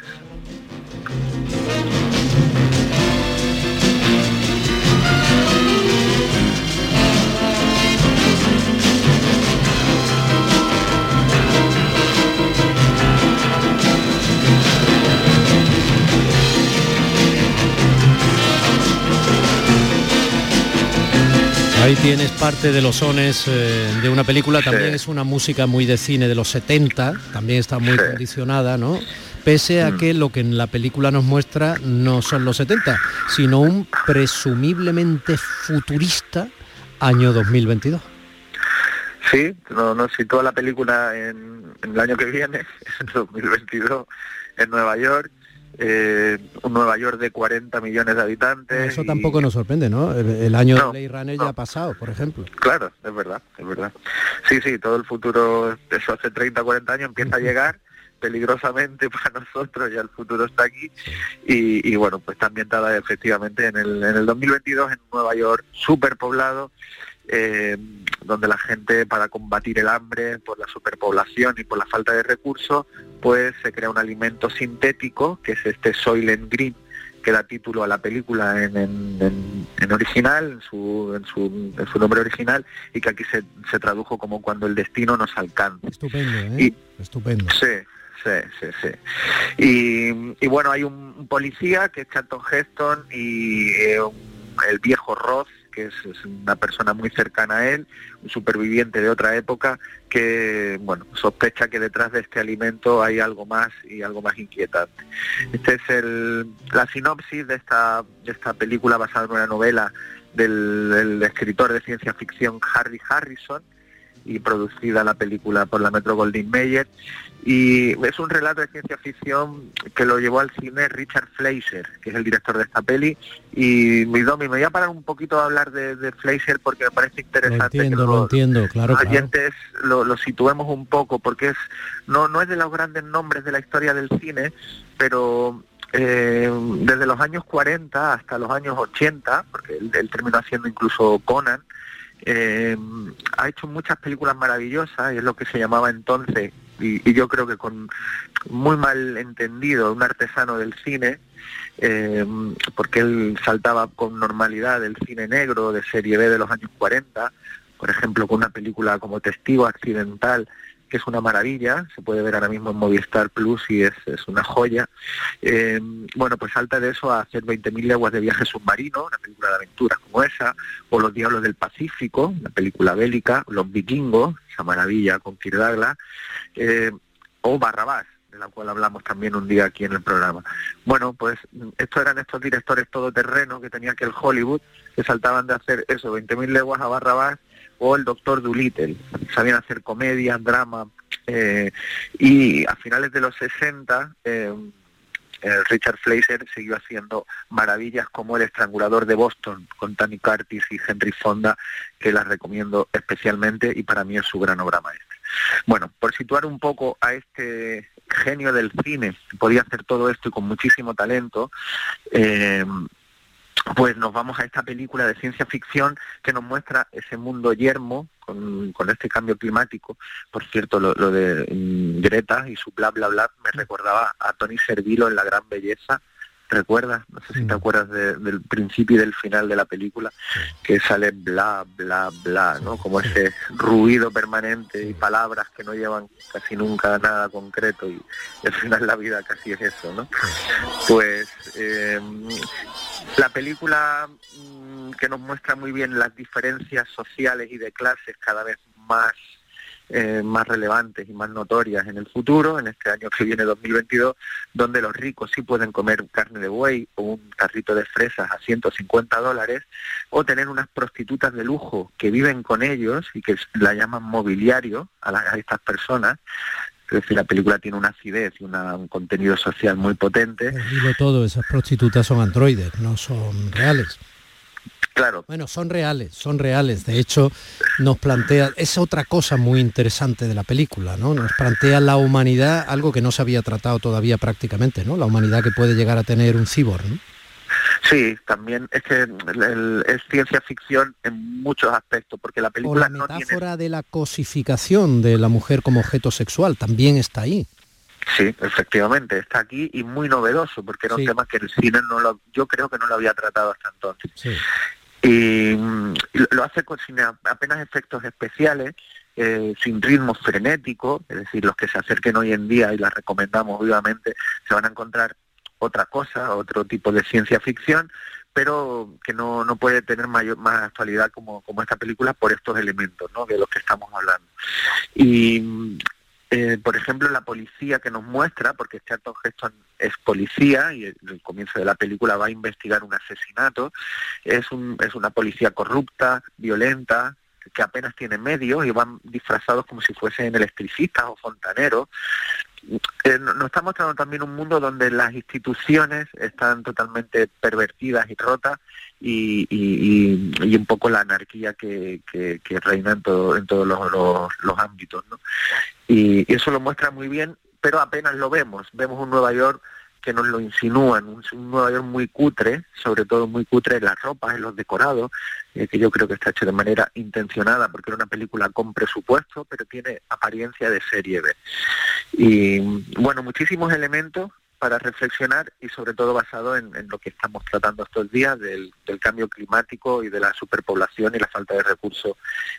Ahí tienes parte de los sones eh, de una película, también es una música muy de cine de los 70, también está muy condicionada, ¿no? pese a que lo que en la película nos muestra no son los 70, sino un presumiblemente futurista año 2022. Sí, no, nos sitúa la película en, en el año que viene, en 2022, en Nueva York, eh, un Nueva York de 40 millones de habitantes. Eso tampoco nos sorprende, ¿no? El, el año de Blade Runner ya ha pasado, por ejemplo. Claro, es verdad, es verdad. Sí, sí, todo el futuro, eso hace 30, 40 años empieza a llegar peligrosamente para nosotros, ya el futuro está aquí y, y bueno, pues está ambientada efectivamente en el, en el 2022 en Nueva York, súper poblado, eh, donde la gente para combatir el hambre por la superpoblación y por la falta de recursos, pues se crea un alimento sintético, que es este Soylent Green, que da título a la película en, en- en- en original, en su, en, su, en su nombre original, y que aquí se, se tradujo como cuando el destino nos alcanza. Estupendo, ¿eh? Estupendo. Sí, sí, sí, sí. Y, y bueno, hay un, un policía que es Charlton Heston y eh, un- el viejo Roth, que es, una persona muy cercana a él, un superviviente de otra época, que bueno, sospecha que detrás de este alimento hay algo más y algo más inquietante. Este es la sinopsis de esta, de esta película basada en una novela del, del escritor de ciencia ficción Harry Harrison, y producida la película por la Metro Goldwyn Mayer y es un relato de ciencia ficción que lo llevó al cine Richard Fleischer, que es el director de esta peli y mi Domi, me voy a parar un poquito a hablar de, de Fleischer porque me parece Lo interesante entiendo, que lo los entiendo, claro, claro. oyentes lo, lo situemos un poco porque es no no es de los grandes nombres de la historia del cine, pero eh, desde los años 40 hasta los años 80, porque él, él terminó haciendo incluso Conan, eh, ha hecho muchas películas maravillosas y es lo que se llamaba entonces y, y yo creo que con muy mal entendido un artesano del cine eh, porque él saltaba con normalidad del cine negro de serie B de los años 40 por ejemplo con una película como Testigo Accidental que es una maravilla, se puede ver ahora mismo en Movistar Plus y es, es una joya. Eh, bueno, pues salta de eso a hacer 20.000 leguas de viaje submarino, una película de aventuras como esa, o Los Diablos del Pacífico, una película bélica, Los Vikingos, esa maravilla con Kirk Douglas, eh, o Barrabás, de la cual hablamos también un día aquí en el programa. Bueno, pues estos eran estos directores todoterreno que tenía que el Hollywood, que saltaban de hacer eso, 20.000 leguas a Barrabás, o el Doctor Dolittle. Sabían hacer comedia, drama, eh, y a finales de los 60 eh, Richard Fleischer siguió haciendo maravillas como El estrangulador de Boston con Tony Curtis y Henry Fonda, que las recomiendo especialmente y para mí es su gran obra maestra. Bueno, por situar un poco a este genio del cine, podía hacer todo esto y con muchísimo talento, eh, pues nos vamos a esta película de ciencia ficción que nos muestra ese mundo yermo con, con este cambio climático. Por cierto, lo, lo de mm, Greta y su bla bla bla me recordaba a Tony Servilo en La Gran Belleza. ¿Te recuerdas? No sé si te acuerdas de- del principio y del final de la película, que sale bla, bla, bla, ¿no? Como ese ruido permanente y palabras que no llevan casi nunca a nada concreto y, y al final la vida casi es eso, ¿no? Pues eh, la película mm, que nos muestra muy bien las diferencias sociales y de clases cada vez más eh, más relevantes y más notorias en el futuro, en este año que viene 2022, donde los ricos sí pueden comer carne de buey o un carrito de fresas a 150 dólares, o tener unas prostitutas de lujo que viven con ellos y que la llaman mobiliario a, la- a estas personas. Es decir, la película tiene una acidez y una- un contenido social muy potente. Digo todo, esas prostitutas son androides, no son reales. Claro. Bueno, son reales, son reales. De hecho, nos plantea, es otra cosa muy interesante de la película, ¿no? Nos plantea la humanidad, algo que no se había tratado todavía prácticamente, ¿no? La humanidad que puede llegar a tener un cibor, ¿no? Sí, también es que el- el- es ciencia ficción en muchos aspectos, porque la O película la no tiene metáfora de la cosificación de la mujer como objeto sexual también está ahí. Sí, efectivamente, está aquí y muy novedoso, porque era Sí. un tema que el cine no lo, yo creo que no lo había tratado hasta entonces. Sí. Y, mm, y lo- hace con sin apenas efectos especiales, eh, sin ritmo frenético, es decir, los que se acerquen hoy en día y las recomendamos vivamente, se van a encontrar otra cosa, otro tipo de ciencia ficción, pero que no, no puede tener mayor, más actualidad como, como esta película por estos elementos ¿no? de los que estamos hablando. Y eh, por ejemplo, la policía que nos muestra, porque Charlton Heston es policía y en el comienzo de la película va a investigar un asesinato, es, un, es una policía corrupta, violenta, que apenas tiene medios y van disfrazados como si fuesen electricistas o fontaneros. Eh, nos está mostrando también un mundo donde las instituciones están totalmente pervertidas y rotas y, y, y un poco la anarquía que, que, reina en, todo, en todos los, los, ámbitos. ¿no? Y eso lo muestra muy bien, pero apenas lo vemos. Vemos un Nueva York que nos lo insinúan, un, Nueva York muy cutre, sobre todo muy cutre en las ropas, en los decorados, eh, que yo creo que está hecho de manera intencionada, porque era una película con presupuesto, pero tiene apariencia de serie B. Y bueno, muchísimos elementos para reflexionar y sobre todo basado en, en lo que estamos tratando estos días del, del, cambio climático y de la superpoblación y la falta de recursos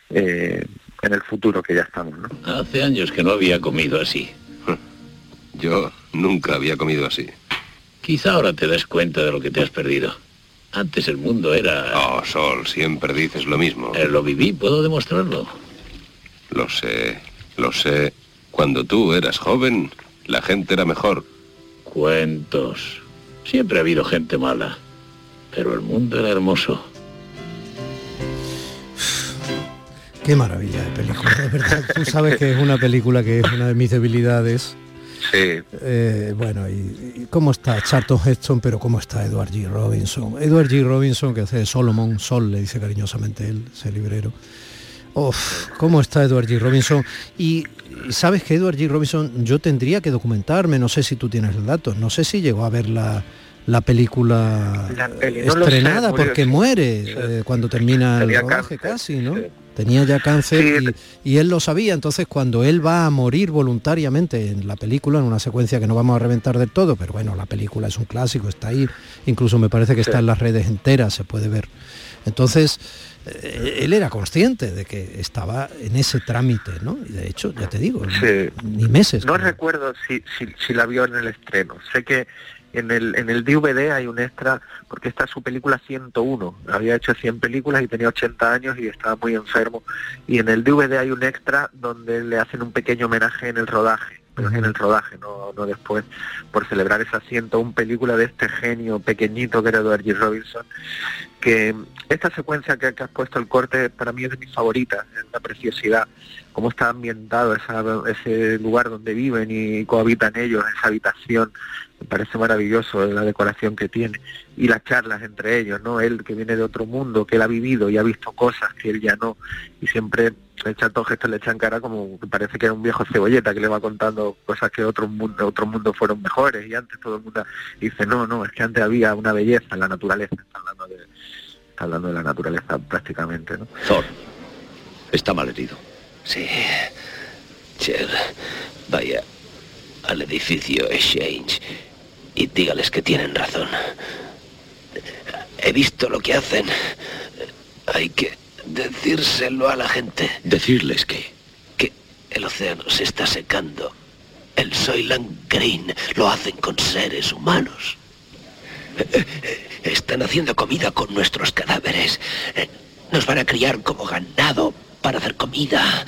eh, en el futuro que ya estamos. ¿no? Hace años que no había comido así. Yo nunca había comido así. Quizá ahora te des cuenta de lo que te has perdido. Antes el mundo era... Oh, Sol, siempre dices lo mismo. Eh, lo viví, puedo demostrarlo. Lo sé, lo sé. Cuando tú eras joven, la gente era mejor. Cuentos. Siempre ha habido gente mala. Pero el mundo era hermoso. Qué maravilla de película, de verdad. Tú sabes que es una película que es una de mis debilidades. Sí. Eh, bueno, y, y, cómo está Charlton Heston, pero cómo está Edward G. Robinson. Edward G. Robinson, que hace Solomon, Sol, le dice cariñosamente él, ese librero. Uf, cómo está Edward G. Robinson. Y sabes que Edward G. Robinson, yo tendría que documentarme, no sé si tú tienes el dato, no sé si llegó a ver la, la película La peli, no lo estrenada sé, porque sí. muere eh, cuando termina el rodaje casi, ¿no? Tenía ya cáncer y, y él lo sabía, entonces cuando él va a morir voluntariamente en la película, en una secuencia que no vamos a reventar del todo, pero bueno, la película es un clásico, está ahí, incluso me parece que está en las redes enteras, se puede ver. Entonces, eh, él era consciente de que estaba en ese trámite, ¿no? Y de hecho, ya te digo, Sí. ni meses. No recuerdo si, si, si la vio en el estreno. Sé que en el, en el DVD hay un extra, porque esta es su película 101. Había hecho 100 películas y tenía 80 años y estaba muy enfermo. Y en el DVD hay un extra donde le hacen un pequeño homenaje en el rodaje, pero es en el rodaje, no, no después, por celebrar esa 101 película de este genio pequeñito que era Edward G. Robinson. Que esta secuencia que, que has puesto el corte para mí es de mis favoritas, es una preciosidad cómo está ambientado esa, ese lugar donde viven y cohabitan ellos, esa habitación, me parece maravilloso la decoración que tiene y las charlas entre ellos, ¿no? Él que viene de otro mundo, que él ha vivido y ha visto cosas que él ya no y siempre el chato gesto le echan cara como que parece que era un viejo cebolleta que le va contando cosas que otro mundo, otro mundo fueron mejores y antes todo el mundo dice no, no, es que antes había una belleza en la naturaleza, está hablando de, está hablando de la naturaleza prácticamente, ¿no? Thor, está mal herido. Sí. Cher, vaya al edificio Exchange y dígales que tienen razón. He visto lo que hacen. Hay que decírselo a la gente. ¿Decirles qué? Que el océano se está secando. El Soylent Green lo hacen con seres humanos. Están haciendo comida con nuestros cadáveres. Nos van a criar como ganado para hacer comida.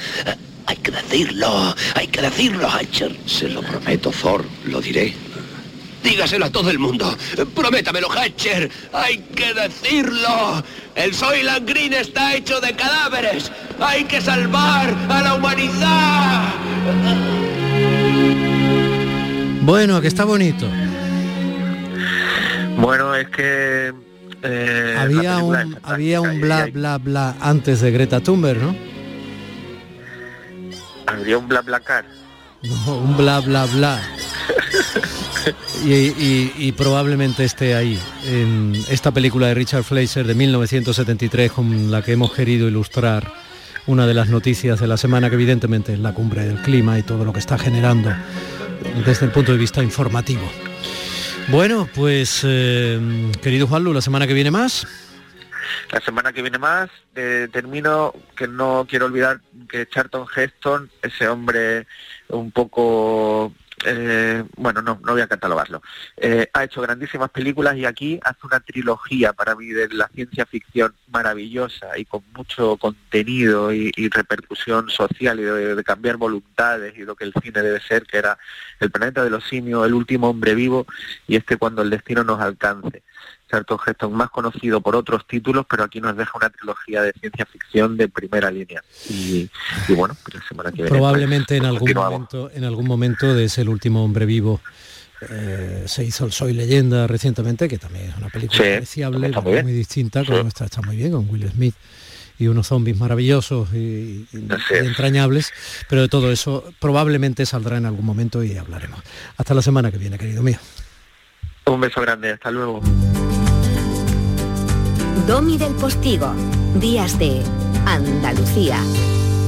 Hay que decirlo, hay que decirlo, Hatcher. Se lo prometo, Thor, lo diré. Dígaselo a todo el mundo. Prométamelo, Hatcher. Hay que decirlo. El Soylent Green está hecho de cadáveres. Hay que salvar a la humanidad. Bueno, que está bonito. Bueno, es que eh, había un había un bla bla bla antes de Greta Thunberg, ¿no? Habría un bla bla car. No, un bla bla bla. Y, probablemente esté ahí en esta película de Richard Fleischer de 1973 con la que hemos querido ilustrar una de las noticias de la semana que evidentemente es la cumbre del clima y todo lo que está generando desde el punto de vista informativo. Bueno, pues eh, querido Juanlu, la semana que viene más. La semana que viene más eh, termino que no quiero olvidar que Charlton Heston, ese hombre un poco eh, bueno, no, no voy a catalogarlo. Eh, ha hecho grandísimas películas y aquí hace una trilogía para mí de la ciencia ficción maravillosa y con mucho contenido y, repercusión social y de, de cambiar voluntades y lo que el cine debe ser, que era El planeta de los simios, El último hombre vivo y este cuando el destino nos alcance. Heston más conocido por otros títulos, pero aquí nos deja una trilogía de ciencia ficción de primera línea. Y, y bueno, pues la semana que viene. Probablemente en algún momento, en algún momento de ese el último hombre vivo eh, se hizo el Soy Leyenda recientemente, que también es una película Sí, apreciable, muy distinta, con está, está muy bien, con Will Smith y unos zombies maravillosos y, y- y entrañables, pero de todo eso probablemente saldrá en algún momento y hablaremos. Hasta la semana que viene, querido mío. Un beso grande, hasta luego. Domi del Postigo. Días de Andalucía.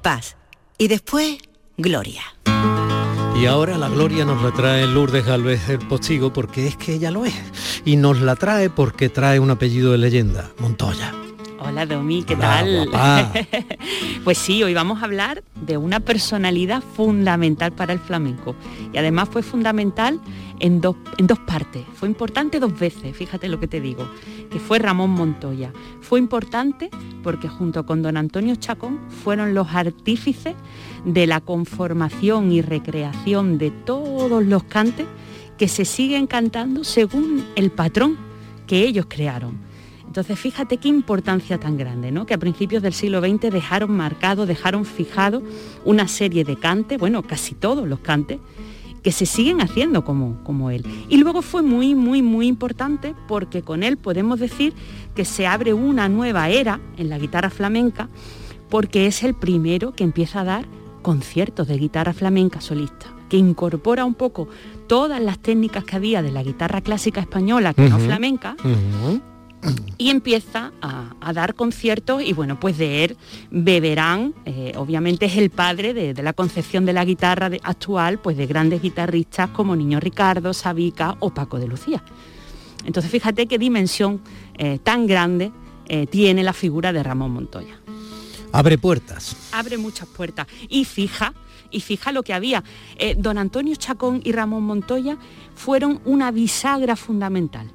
paz. Y después, gloria. Y ahora la gloria nos la trae Lourdes Galvez el Postigo porque es que ella lo es. Y nos la trae porque trae un apellido de leyenda, Montoya. Hola Domi, ¿qué tal? pues sí, hoy vamos a hablar de una personalidad fundamental para el flamenco. Y además fue fundamental en dos, en dos partes. Fue importante dos veces, fíjate lo que te digo, que fue Ramón Montoya. Fue importante porque junto con don Antonio Chacón fueron los artífices de la conformación y recreación de todos los cantes que se siguen cantando según el patrón que ellos crearon. Entonces fíjate qué importancia tan grande, ¿no? Que a principios del siglo XX dejaron marcado, dejaron fijado una serie de cantes, bueno, casi todos los cantes, que se siguen haciendo como, como él. Y luego fue muy, muy, muy importante porque con él podemos decir que se abre una nueva era en la guitarra flamenca porque es el primero que empieza a dar conciertos de guitarra flamenca solista, que incorpora un poco todas las técnicas que había de la guitarra clásica española, que no flamenca, y empieza a, a dar conciertos y bueno, pues de él beberán, eh, obviamente es el padre de, de la concepción de la guitarra de- actual, pues de grandes guitarristas como Niño Ricardo, Sabica o Paco de Lucía. Entonces fíjate qué dimensión eh, tan grande eh, tiene la figura de Ramón Montoya Abre puertas. abre muchas puertas. Y fija, y fija lo que había. Don Antonio Chacón y Ramón Montoya fueron una bisagra fundamental.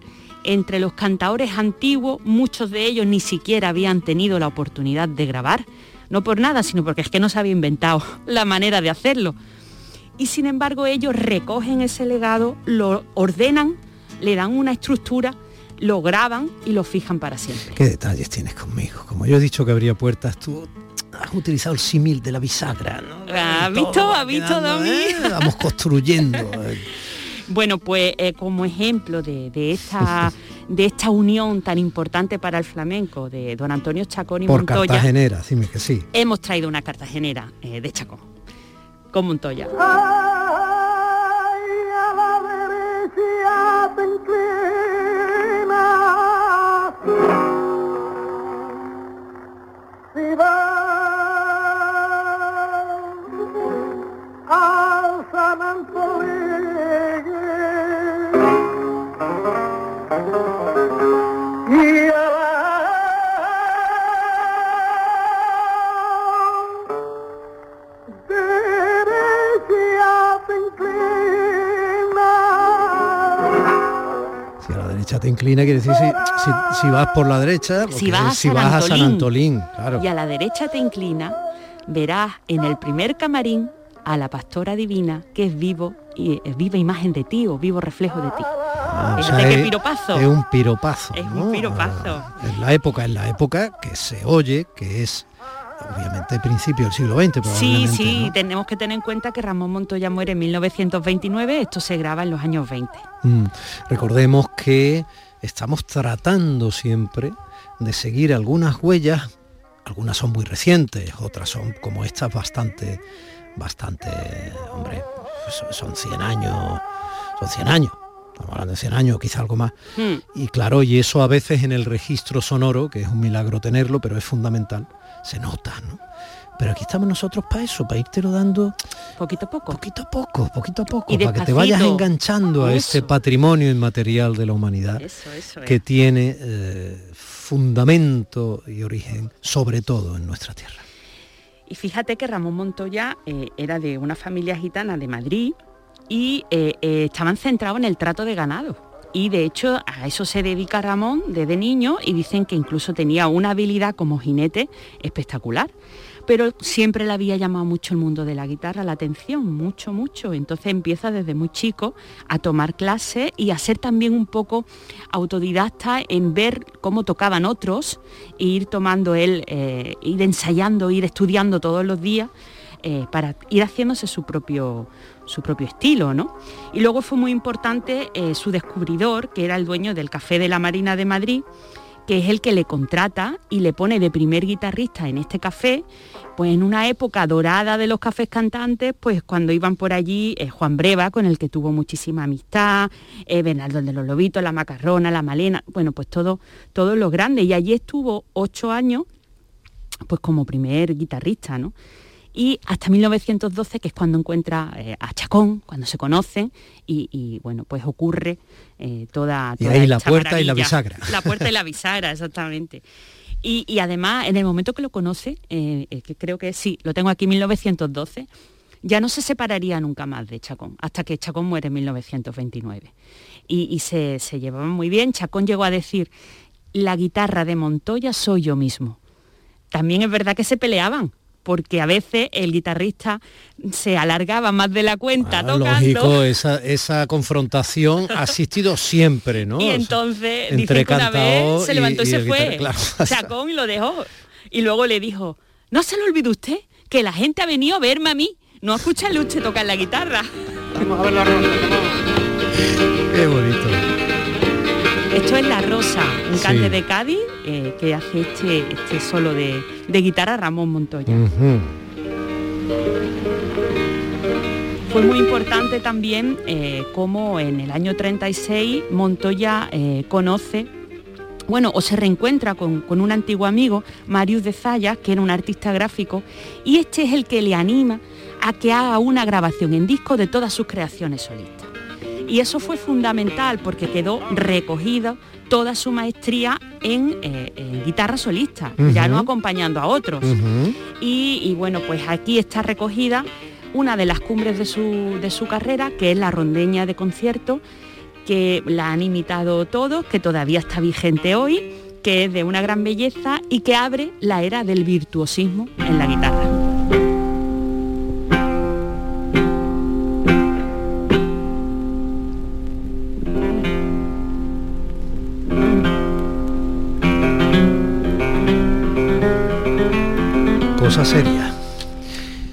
Entre los cantaores antiguos, muchos de ellos ni siquiera habían tenido la oportunidad de grabar, no por nada, sino porque es que no se había inventado la manera de hacerlo. Y sin embargo ellos recogen ese legado, lo ordenan, le dan una estructura, lo graban y lo fijan para siempre. ¿Qué detalles tienes conmigo? Como yo he dicho que habría puertas, tú has utilizado el símil de la bisagra, ¿no? ¿Ha visto? ¿Ha visto, Domi? ¿eh? Vamos construyendo. Bueno, pues eh, como ejemplo de, de esta, de esta unión tan importante para el flamenco de don Antonio Chacón y Por Montoya, cartagenera, dime que sí. hemos traído una cartagenera eh, de Chacón con Montoya. Te inclina, quiere decir si, si- si vas por la derecha, Si vas a si San vas a San Antolín. Claro. Y a la derecha te inclina, verás en el primer camarín a la pastora divina que es vivo y es viva imagen de ti o vivo reflejo de ti. Ah, o sea, es- piropazo. Es un piropazo. Es ¿no? un piropazo. En la época, en la época que se oye, que es obviamente principio del siglo XX, Sí, probablemente. sí, ¿no? tenemos que tener en cuenta que Ramón Montoya muere en 1929, esto se graba en los años 20. Mm, Recordemos que estamos tratando siempre de seguir algunas huellas, algunas son muy recientes, otras son como estas bastante, bastante, hombre, son- son 100 años, son 100 años. Estamos hablando de 100 años, quizá algo más. Hmm. Y claro, y eso a veces en el registro sonoro, que es un milagro tenerlo, pero es fundamental, se nota, ¿no? Pero aquí estamos nosotros para eso, para irtelo dando poquito a poco. Poquito a poco, poquito a poco, Y para que te vayas enganchando a este Eso. patrimonio inmaterial de la humanidad Eso, eso que tiene eh, fundamento y origen, sobre todo en nuestra tierra. Y fíjate que Ramón Montoya eh, era de una familia gitana de Madrid y eh, estaban centrados en el trato de ganado. Y de hecho a eso se dedica Ramón desde niño y dicen que incluso tenía una habilidad como jinete espectacular. Pero siempre le había llamado mucho el mundo de la guitarra la atención, mucho, mucho. Entonces empieza desde muy chico a tomar clases y a ser también un poco autodidacta en ver cómo tocaban otros e ir tomando él, eh, ir ensayando, ir estudiando todos los días eh, para ir haciéndose su propio, su propio estilo, ¿no? Y luego fue muy importante eh, su descubridor, que era el dueño del Café de la Marina de Madrid, que es el que le contrata y le pone de primer guitarrista en este café, pues en una época dorada de los cafés cantantes, pues cuando iban por allí eh, Juan Breva, con el que tuvo muchísima amistad, eh, Bernardo de los Lobitos, la Macarrona, la Malena, bueno, pues todo, todo lo grande. Y allí estuvo ocho años, pues como primer guitarrista, ¿no? Y hasta 1912, que es cuando encuentra eh, a Chacón, cuando se conocen, y, y, bueno, pues ocurre eh, toda, Y toda ahí la puerta y la bisagra. La puerta y la bisagra, exactamente. Y, y además, en el momento que lo conoce, eh, eh, que creo que sí, lo tengo aquí, 1912, ya no se separaría nunca más de Chacón, hasta que Chacón muere en 1929. Y, y se, se llevaban muy bien. Chacón llegó a decir, la guitarra de Montoya soy yo mismo. También es verdad que se peleaban, porque a veces el guitarrista se alargaba más de la cuenta Ah, tocando. Lógico, esa, esa confrontación ha existido siempre, ¿no? Y O sea, entonces entre dicen que una vez se levantó y, y se fue. claro. Chacón y lo dejó. Y luego le dijo, no se lo olvide usted, que la gente ha venido a verme a mí, no a escucharle usted tocar la guitarra. Vamos a ver la Qué bonito. Esto es La Rosa, un cante Sí. de Cádiz eh, que hace este, este solo de, de guitarra Ramón Montoya. Fue muy importante también eh, como en el año 36 Montoya eh, conoce, bueno, o se reencuentra con, con un antiguo amigo, Marius de Zayas, que era un artista gráfico, y este es el que le anima a que haga una grabación en disco de todas sus creaciones solistas. Y eso fue fundamental porque quedó recogida toda su maestría en, eh, en guitarra solista, ya no acompañando a otros. Y, y bueno, pues aquí está recogida una de las cumbres de su, de su carrera, que es la rondeña de concierto, que la han imitado todos, que todavía está vigente hoy, que es de una gran belleza y que abre la era del virtuosismo en la guitarra. Cosa seria.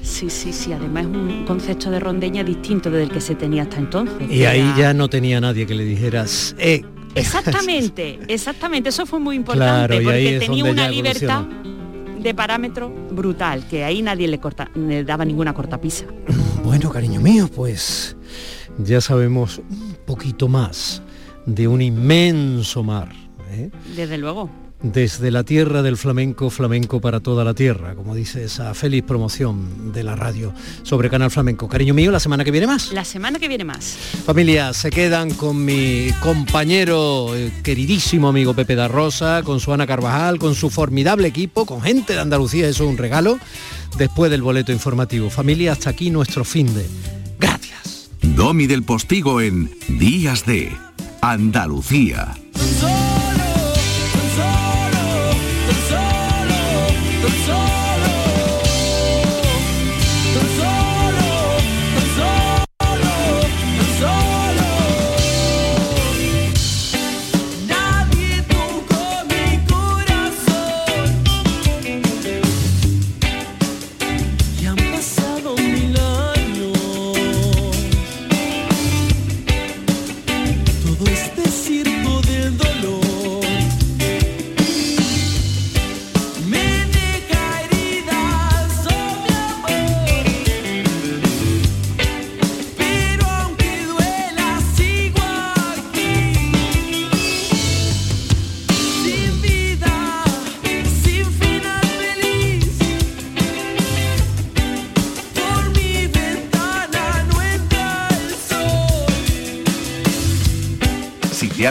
Sí, sí, sí, además es un concepto de rondeña distinto del que se tenía hasta entonces. Y ahí era- ya no tenía nadie que le dijeras, eh, Exactamente, exactamente, eso fue muy importante Claro, porque tenía una libertad de parámetro brutal, que ahí nadie le, corta, le daba ninguna cortapisa. Bueno, cariño mío, pues ya sabemos un poquito más de un inmenso mar. ¿eh? Desde luego. Desde la tierra del flamenco, flamenco para toda la tierra, como dice esa feliz promoción de la radio sobre Canal Flamenco. Cariño mío, la semana que viene más. La semana que viene más. Familia, se quedan con mi compañero, eh, queridísimo amigo Pepe da Rosa, con su Ana Carvajal, con su formidable equipo, con gente de Andalucía, eso es un regalo, después del boleto informativo. Familia, hasta aquí nuestro fin de. Domi del Postigo en Días de Andalucía.